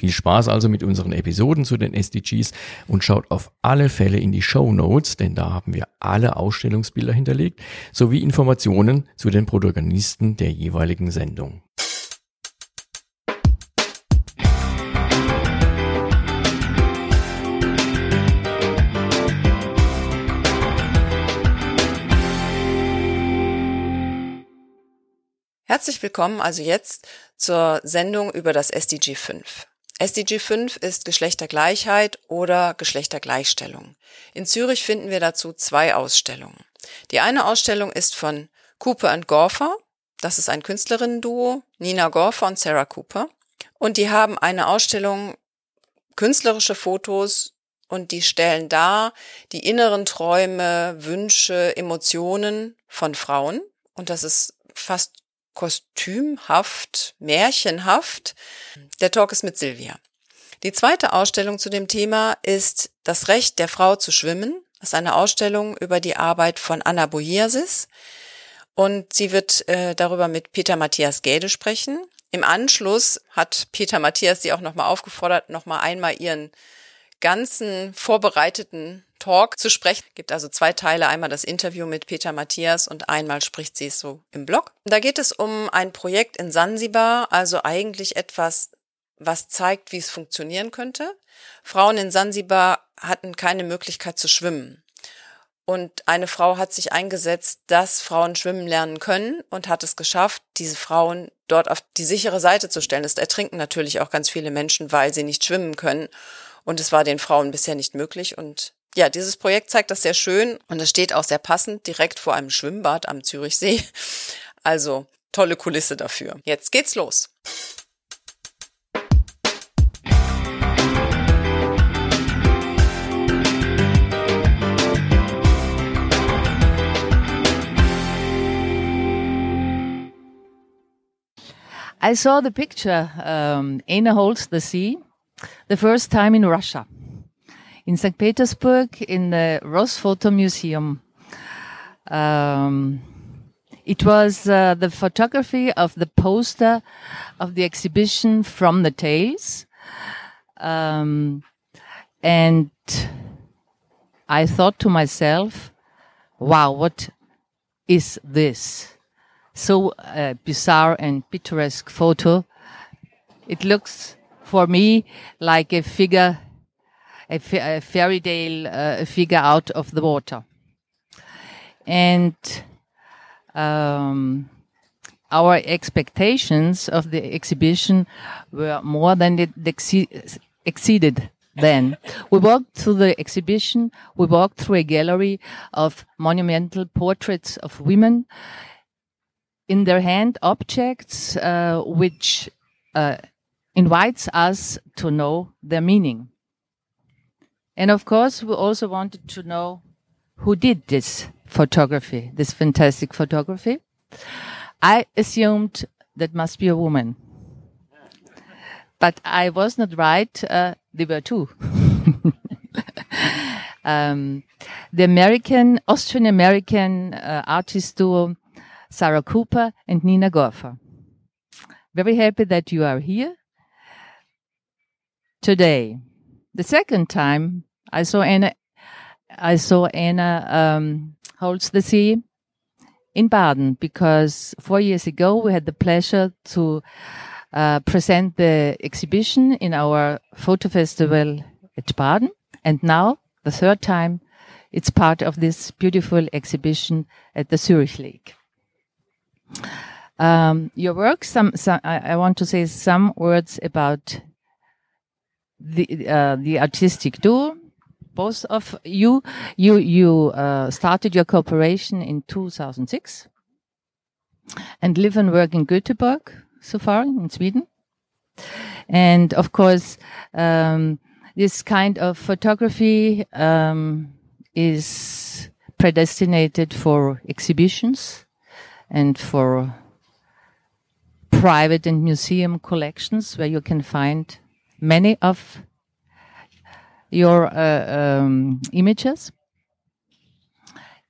Viel Spaß also mit unseren Episoden zu den SDGs und schaut auf alle Fälle in die Show Notes, denn da haben wir alle Ausstellungsbilder hinterlegt, sowie Informationen zu den Protagonisten der jeweiligen Sendung. Herzlich willkommen also jetzt zur Sendung über das SDG 5. SDG 5 ist Geschlechtergleichheit oder Geschlechtergleichstellung. In Zürich finden wir dazu zwei Ausstellungen. Die eine Ausstellung ist von Cooper und Gorfer. Das ist ein Künstlerinnen-Duo, Nina Gorfer und Sarah Cooper. Und die haben eine Ausstellung künstlerische Fotos und die stellen dar die inneren Träume, Wünsche, Emotionen von Frauen. Und das ist fast kostümhaft, märchenhaft. Der Talk ist mit Silvia. Die zweite Ausstellung zu dem Thema ist Das Recht der Frau zu schwimmen. Das ist eine Ausstellung über die Arbeit von Anna Boiasis. Und sie wird äh, darüber mit Peter Matthias Gäde sprechen. Im Anschluss hat Peter Matthias sie auch nochmal aufgefordert, nochmal einmal ihren ganzen vorbereiteten Talk zu sprechen. Es gibt also zwei Teile. Einmal das Interview mit Peter Matthias und einmal spricht sie es so im Blog. Da geht es um ein Projekt in Sansibar, also eigentlich etwas, was zeigt, wie es funktionieren könnte. Frauen in Sansibar hatten keine Möglichkeit zu schwimmen. Und eine Frau hat sich eingesetzt, dass Frauen schwimmen lernen können und hat es geschafft, diese Frauen dort auf die sichere Seite zu stellen. Es ertrinken natürlich auch ganz viele Menschen, weil sie nicht schwimmen können. Und es war den Frauen bisher nicht möglich. Und ja, dieses Projekt zeigt das sehr schön und es steht auch sehr passend direkt vor einem Schwimmbad am Zürichsee. Also tolle Kulisse dafür. Jetzt geht's los. I saw the picture, um, Anna holds the sea, the first time in Russia. In St. Petersburg in the ROSPHOTO Museum. Um, It was uh, the photography of the poster of the exhibition from the tales. Um, and I thought to myself, wow, what is this? So uh, bizarre and picturesque photo. It looks for me like a figure, a, a fairy tale uh, figure out of the water. And um, our expectations of the exhibition were more than it exce exceeded then. We walked through the exhibition. We walked through a gallery of monumental portraits of women. In their hand, objects uh, which uh, invites us to know their meaning. And of course, we also wanted to know who did this photography, this fantastic photography. I assumed that must be a woman. But I was not right. Uh, there were two. um, the American, Austrian American uh, artist duo, Sarah Cooper and Nina Gorfer. Very happy that you are here today. The second time I saw Anna, I saw Anna um, holds the sea in Baden because four years ago we had the pleasure to uh, present the exhibition in our photo festival at Baden. And now, the third time, it's part of this beautiful exhibition at the Zurich Lake. Um, your work, some, some I, I, want to say some words about the uh, the artistic duo both of you. You you uh, started your cooperation in 2006 and live and work in Göteborg so far in Sweden. And of course, um, this kind of photography um, is predestinated for exhibitions and for private and museum collections where you can find many of your uh, um, images.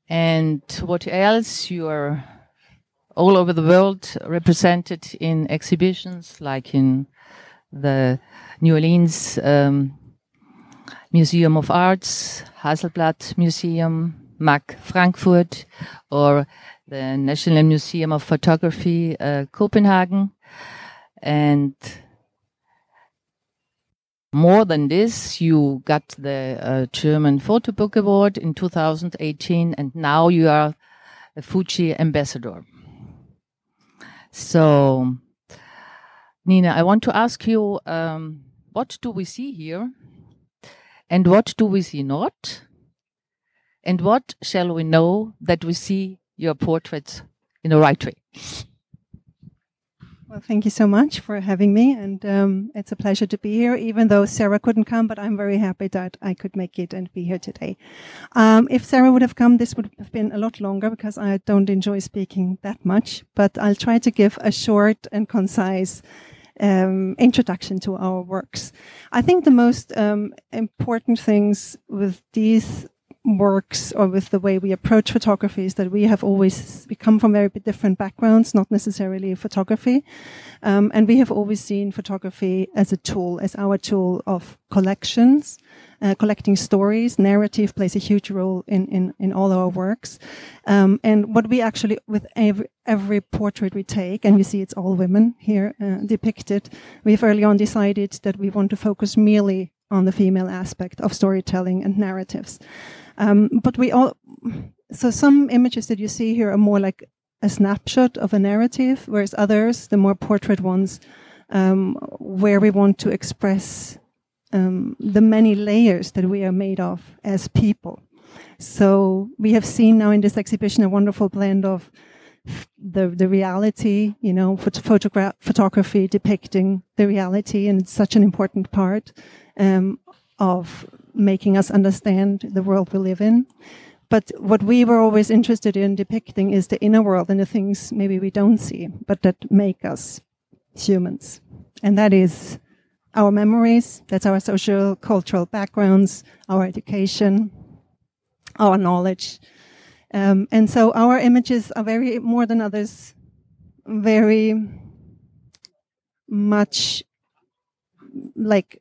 And what else? You are all over the world represented in exhibitions like in the New Orleans um, Museum of Arts, Hasselblad Museum, MAC Frankfurt, or the National Museum of Photography, uh, Copenhagen. And more than this, you got the uh, German Photo Book Award in 2018, and now you are a Fuji ambassador. So, Nina, I want to ask you um, what do we see here? And what do we see not? And what shall we know that we see your portraits in the right way? Well, thank you so much for having me, and um, it's a pleasure to be here. Even though Sarah couldn't come, but I'm very happy that I could make it and be here today. Um, if Sarah would have come, this would have been a lot longer because I don't enjoy speaking that much. But I'll try to give a short and concise um, introduction to our works. I think the most um, important things with these works or with the way we approach photography is that we have always we come from very different backgrounds, not necessarily photography, um, and we have always seen photography as a tool, as our tool of collections, uh, collecting stories. Narrative plays a huge role in in, in all our works, um, and what we actually with every every portrait we take, and you see it's all women here uh, depicted. We've early on decided that we want to focus merely on the female aspect of storytelling and narratives. Um, but we all, so some images that you see here are more like a snapshot of a narrative, whereas others, the more portrait ones, um, where we want to express um, the many layers that we are made of as people. So we have seen now in this exhibition a wonderful blend of the the reality, you know, photograph photography depicting the reality, and it's such an important part um, of making us understand the world we live in. But what we were always interested in depicting is the inner world and the things maybe we don't see, but that make us humans. And that is our memories, that's our social, cultural backgrounds, our education, our knowledge, Um, and so our images are very, more than others, very much like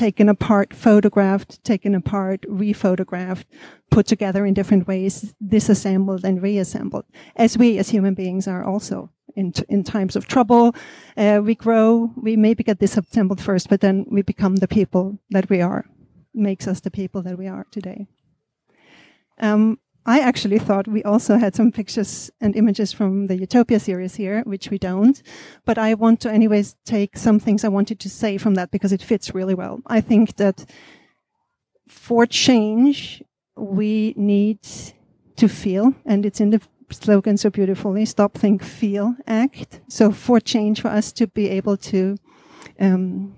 taken apart, photographed, taken apart, rephotographed, put together in different ways, disassembled and reassembled, as we as human beings are also. In, t- in times of trouble, uh, we grow, we maybe get disassembled first, but then we become the people that we are, makes us the people that we are today. Um, I actually thought we also had some pictures and images from the Utopia series here, which we don't. But I want to, anyways, take some things I wanted to say from that because it fits really well. I think that for change, we need to feel, and it's in the slogan so beautifully stop, think, feel, act. So for change, for us to be able to um,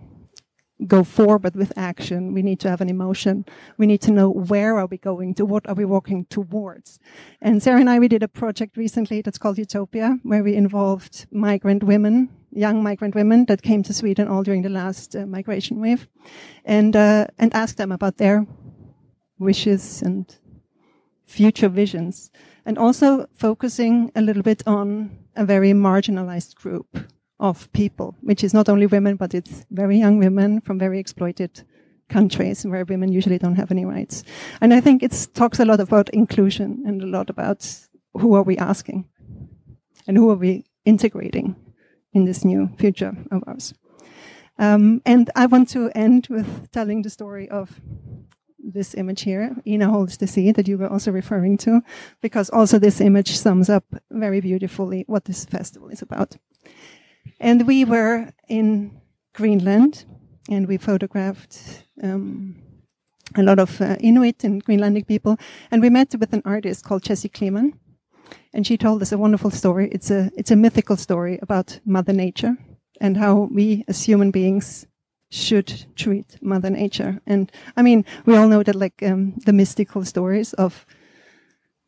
go forward with action. We need to have an emotion. We need to know where are we going to, what are we walking towards. And Sarah and I, we did a project recently that's called Utopia, where we involved migrant women, young migrant women that came to Sweden all during the last uh, migration wave, and uh, and asked them about their wishes and future visions, and also focusing a little bit on a very marginalized group of people, which is not only women, but it's very young women from very exploited countries where women usually don't have any rights. And I think it talks a lot about inclusion and a lot about who are we asking and who are we integrating in this new future of ours. Um, and I want to end with telling the story of this image here, Ina holds the sea, that you were also referring to, because also this image sums up very beautifully what this festival is about. And we were in Greenland and we photographed um, a lot of uh, Inuit and Greenlandic people. And we met with an artist called Jessie Kleemann. And she told us a wonderful story. It's a, it's a mythical story about Mother Nature and how we as human beings should treat Mother Nature. And I mean, we all know that like um, the mystical stories of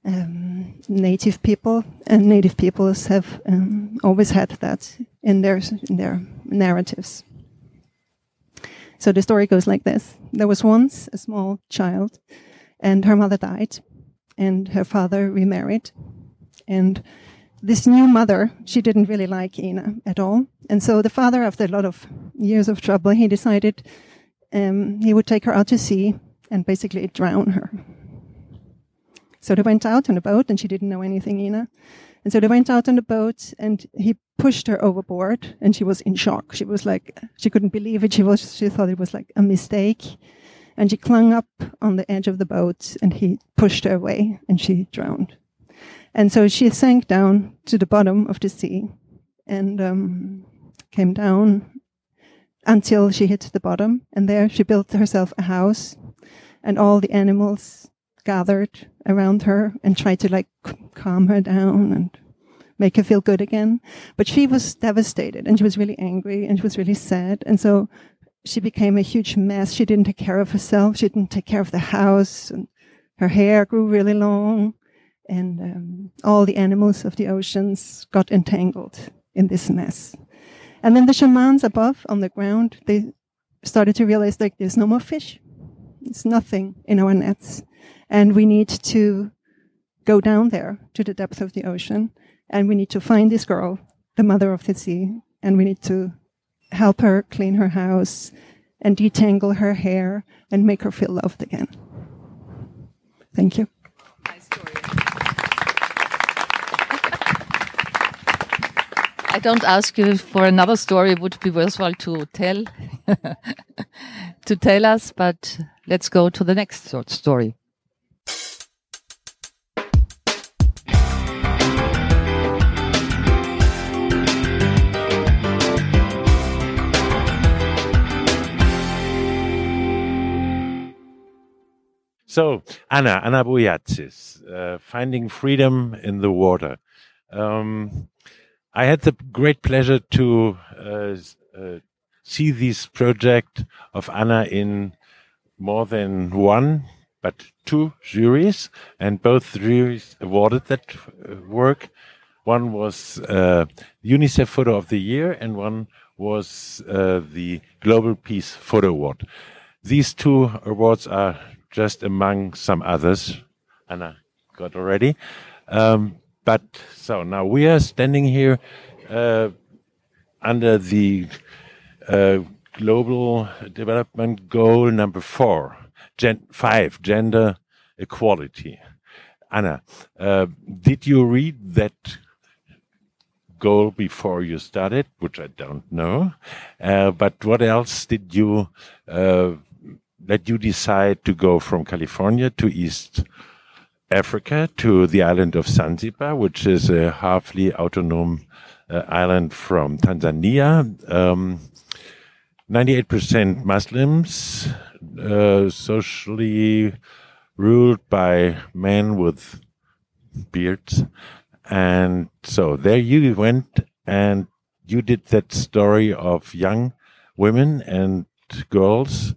um, native people and native peoples have um, always had that in their in their narratives. So the story goes like this: There was once a small child, and her mother died, and her father remarried, and this new mother she didn't really like Ina at all, and so the father, after a lot of years of trouble, he decided um, he would take her out to sea and basically drown her so they went out on a boat, and she didn't know anything, Ina. And so they went out on the boat, and he pushed her overboard, and she was in shock. She was like, she couldn't believe it. She was, she thought it was like a mistake, and she clung up on the edge of the boat, and he pushed her away, and she drowned. And so she sank down to the bottom of the sea, and um, came down until she hit the bottom, and there she built herself a house, and all the animals gathered around her and tried to like calm her down and make her feel good again. But she was devastated and she was really angry and she was really sad. And so she became a huge mess. She didn't take care of herself. She didn't take care of the house and her hair grew really long and um, all the animals of the oceans got entangled in this mess. And then the shamans above on the ground, they started to realize like there's no more fish. It's nothing in our nets. And we need to go down there to the depth of the ocean and we need to find this girl, the mother of the sea, and we need to help her clean her house and detangle her hair and make her feel loved again. Thank you. I don't ask you for another story. It would be worthwhile to tell, to tell us, but let's go to the next story. So, Anna, Anna Boyiazis, uh, Finding Freedom in the Water. Um, I had the great pleasure to uh, uh, see this project of Anna in more than one, but two juries, and both juries awarded that uh, work. One was uh, UNICEF Photo of the Year, and one was uh, the Global Peace Photo Award. These two awards are just among some others. Anna, got already. Um, but so now we are standing here uh, under the uh, global development goal number four, gen five, gender equality. Anna, uh, did you read that goal before you started, which I don't know? Uh, but what else did you let you decide to go from California to East Africa to the island of Zanzibar, which is a halfly autonomous uh, island from Tanzania? Um, 98% Muslims, uh, socially ruled by men with beards. And so there you went and you did that story of young women and girls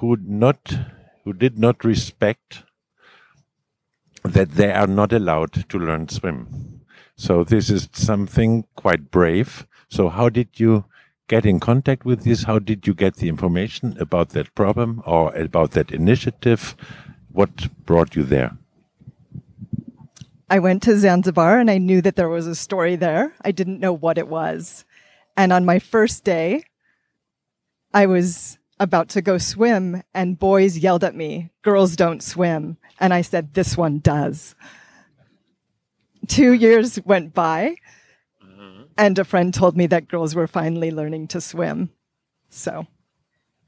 who not who did not respect that they are not allowed to learn swim. So this is something quite brave. So how did you get in contact with this? How did you get the information about that problem or about that initiative? What brought you there? I went to Zanzibar and I knew that there was a story there. I didn't know what it was. And on my first day, I was about to go swim and boys yelled at me, girls don't swim. And I said, this one does. Two years went by and a friend told me that girls were finally learning to swim. So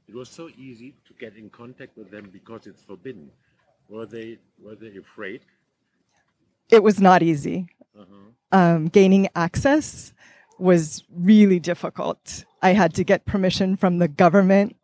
it was so easy to get in contact with them because it's forbidden. Were they were they afraid? It was not easy. Uh-huh. Um, gaining access was really difficult. I had to get permission from the government,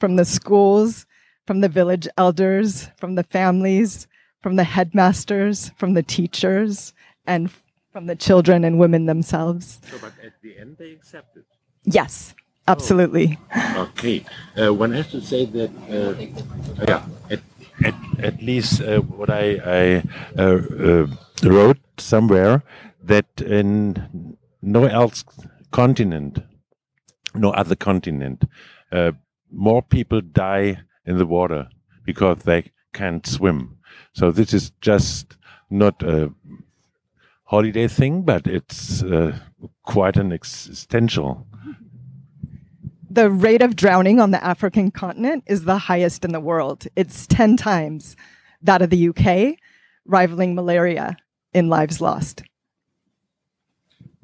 from the schools, from the village elders, from the families, from the headmasters, from the teachers, and from the children and women themselves. So, but at the end, they accepted. Yes, absolutely. Oh. Okay. Uh, one has to say that, uh, yeah, at, at, at least uh, what I, I uh, uh, wrote somewhere that in no else continent, no other continent, uh, more people die in the water because they can't swim. So this is just not a holiday thing, but it's uh, quite an existential. The rate of drowning on the African continent is the highest in the world. It's 10 times that of the UK, rivaling malaria in lives lost.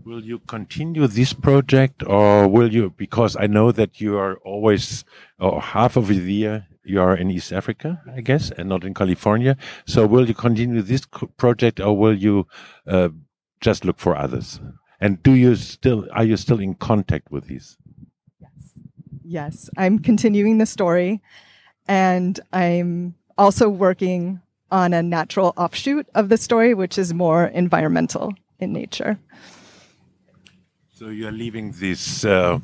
Will you continue this project or will you, because I know that you are always, or half of the year, you are in East Africa, I guess, and not in California. So will you continue this project or will you uh, just look for others? And do you still, are you still in contact with these? Yes. Yes, I'm continuing the story and I'm also working on a natural offshoot of the story, which is more environmental in nature. So you're leaving this uh,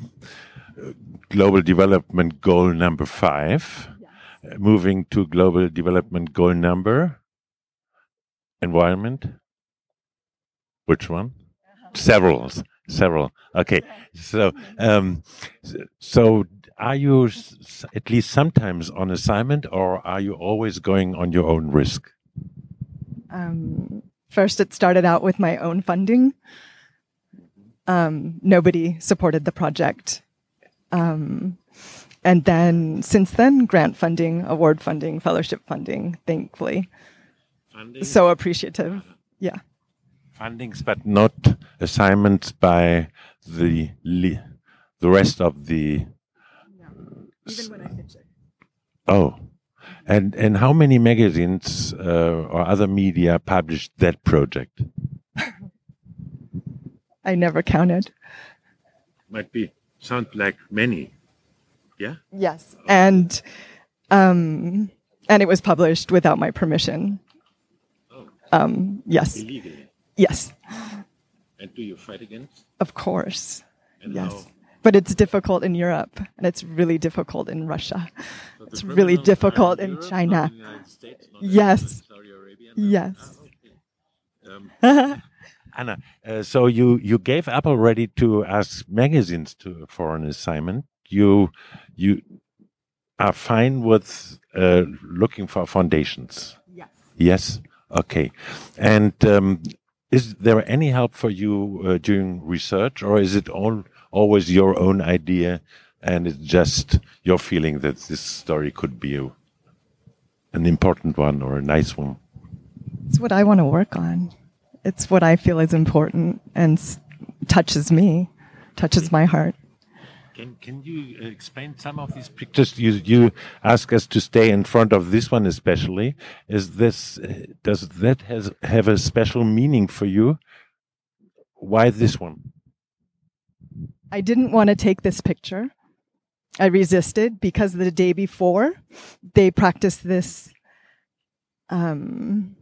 global development goal number five, yes. moving to global development goal number environment. Which one? Uh. Several, several. Okay, so um, so are you at least sometimes on assignment, or are you always going on your own risk? Um, first, it started out with my own funding um, nobody supported the project. Um, and then since then, grant funding, award funding, fellowship funding, thankfully. Funding? So appreciative. Yeah. Fundings, but not assignments by the the rest of the. No. Even when I pitch it. Oh. And and how many magazines uh, or other media published that project? I never counted. Might be sound like many. Yeah. Yes, and um, and it was published without my permission. Oh. Um, yes. Illegally. Yes. And do you fight against? Of course. And yes. How? But it's difficult in Europe, and it's really difficult in Russia. So it's really difficult in Europe, China. In States, yes. Yes. Ah, okay. um, Anna, uh, so you you gave up already to ask magazines to for an assignment. You you are fine with uh, looking for foundations. Yes. Yes. Okay. And um, is there any help for you uh, during research, or is it all always your own idea, and it's just your feeling that this story could be a, an important one or a nice one? It's what I want to work on. It's what I feel is important and s- touches me, touches my heart. Can, can you explain some of these pictures? You you ask us to stay in front of this one especially. Is this uh, does that has have a special meaning for you? Why this one? I didn't want to take this picture. I resisted because the day before they practiced this um,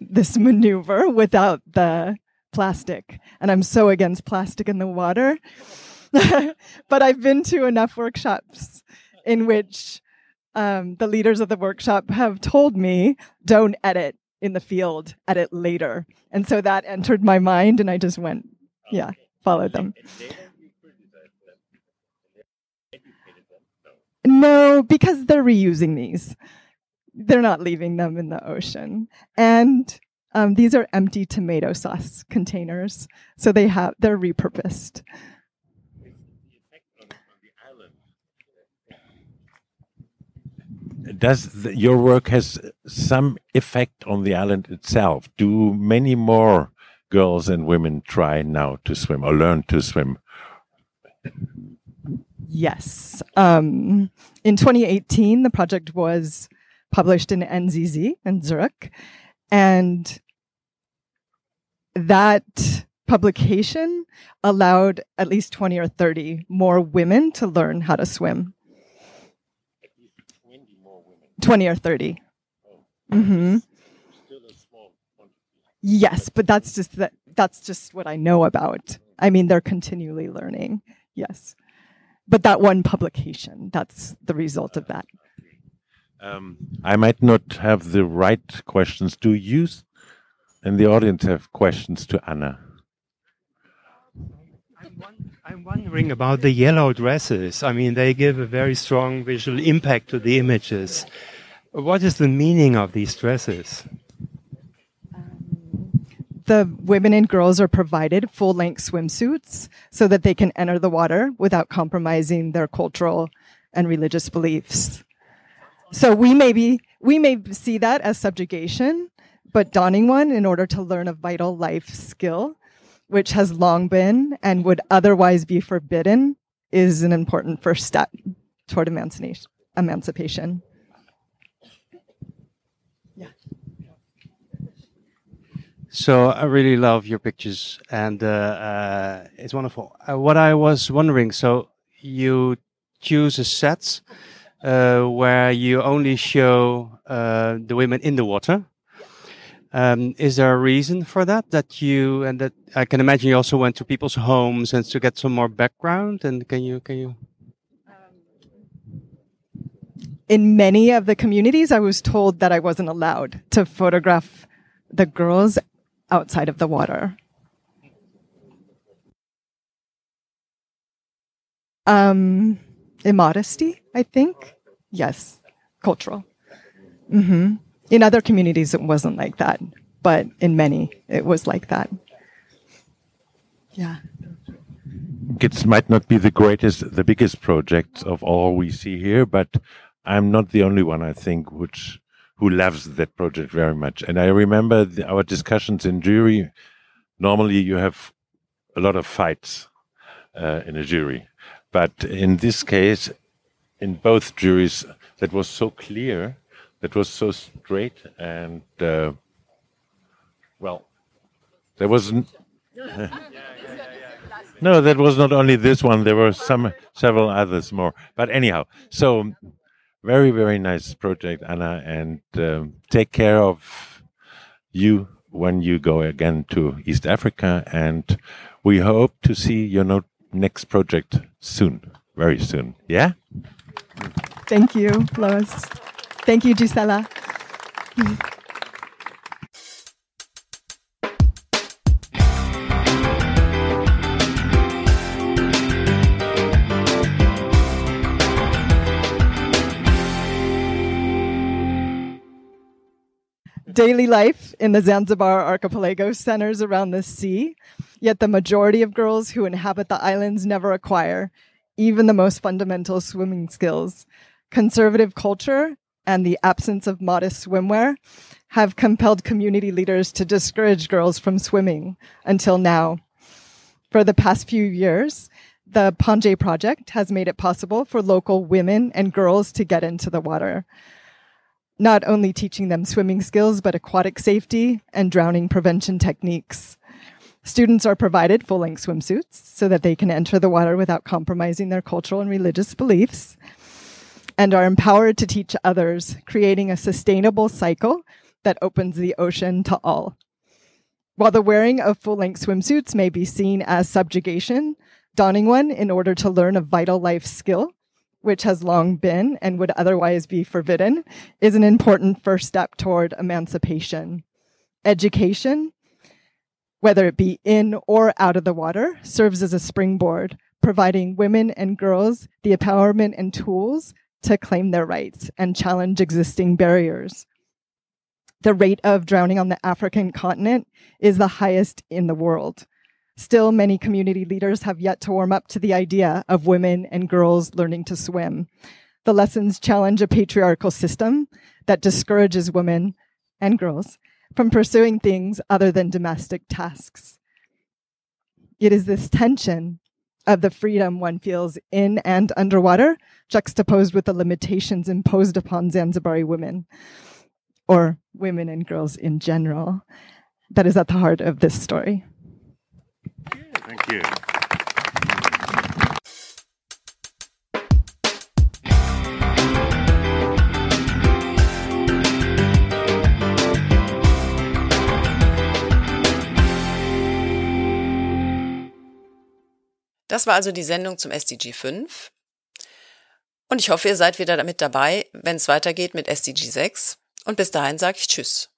this maneuver without the plastic, and I'm so against plastic in the water. but I've been to enough workshops in which um, the leaders of the workshop have told me, "Don't edit in the field, edit later," and so that entered my mind, and I just went, yeah, followed them. No, because they're reusing these. They're not leaving them in the ocean. And um, these are empty tomato sauce containers, so they have they're repurposed. Does the, your work has some effect on the island itself? Do many more girls and women try now to swim or learn to swim? Yes. Um, in 2018, the project was published in NZZ in Zurich, and that publication allowed at least 20 or 30 more women to learn how to swim. 20 or 30. Mm-hmm. Yes, but that's just that that's just what I know about. I mean, they're continually learning. Yes. But that one publication, that's the result of that. Um, I might not have the right questions. Do you s- and the audience have questions to Anna? I'm wondering about the yellow dresses. I mean, they give a very strong visual impact to the images. What is the meaning of these dresses? The women and girls are provided full length swimsuits so that they can enter the water without compromising their cultural and religious beliefs. So we may be, we may see that as subjugation, but donning one in order to learn a vital life skill, which has long been and would otherwise be forbidden, is an important first step toward emancipation. emancipation. So I really love your pictures, and uh, uh, it's wonderful. Uh, what I was wondering, so you choose a set uh, where you only show uh, the women in the water. Um, is there a reason for that? That you and that I can imagine you also went to people's homes and to get some more background. And can you can you? in many of the communities, I was told that I wasn't allowed to photograph the girls outside of the water. Um, immodesty, I think. Yes, cultural. hmm In other communities, it wasn't like that, but in many, it was like that. Yeah. It might not be the greatest, the biggest project of all we see here, but I'm not the only one, I think, which who loves that project very much. And I remember the, our discussions in jury. Normally, you have a lot of fights uh, in a jury, but in this case, in both juries, that was so clear, that was so straight, and uh, well, there was. n- no, that was not only this one. There were some several others more. But anyhow, so very very nice project, Anna, and um, take care of you when you go again to East Africa, and we hope to see your no- next project soon, very soon. Yeah. Thank you, Lois. Thank you, Gisela. Daily life in the Zanzibar archipelago centers around the sea, yet the majority of girls who inhabit the islands never acquire even the most fundamental swimming skills. Conservative culture and the absence of modest swimwear have compelled community leaders to discourage girls from swimming until now. For the past few years, the Panje project has made it possible for local women and girls to get into the water, not only teaching them swimming skills, but aquatic safety and drowning prevention techniques. Students are provided full length swimsuits so that they can enter the water without compromising their cultural and religious beliefs, and are empowered to teach others, creating a sustainable cycle that opens the ocean to all. While the wearing of full length swimsuits may be seen as subjugation, donning one in order to learn a vital life skill, which has long been and would otherwise be forbidden, is an important first step toward emancipation. Education, whether it be in or out of the water, serves as a springboard, providing women and girls the empowerment and tools to claim their rights and challenge existing barriers. The rate of drowning on the African continent is the highest in the world. Still, many community leaders have yet to warm up to the idea of women and girls learning to swim. The lessons challenge a patriarchal system that discourages women and girls from pursuing things other than domestic tasks. It is this tension of the freedom one feels in and underwater, juxtaposed with the limitations imposed upon Zanzibari women, or women and girls in general, that is at the heart of this story. Thank. Das war also die Sendung zum SDG 5. Und ich hoffe, ihr seid wieder damit dabei, wenn es weitergeht mit SDG 6. Und bis dahin sage ich Tschüss.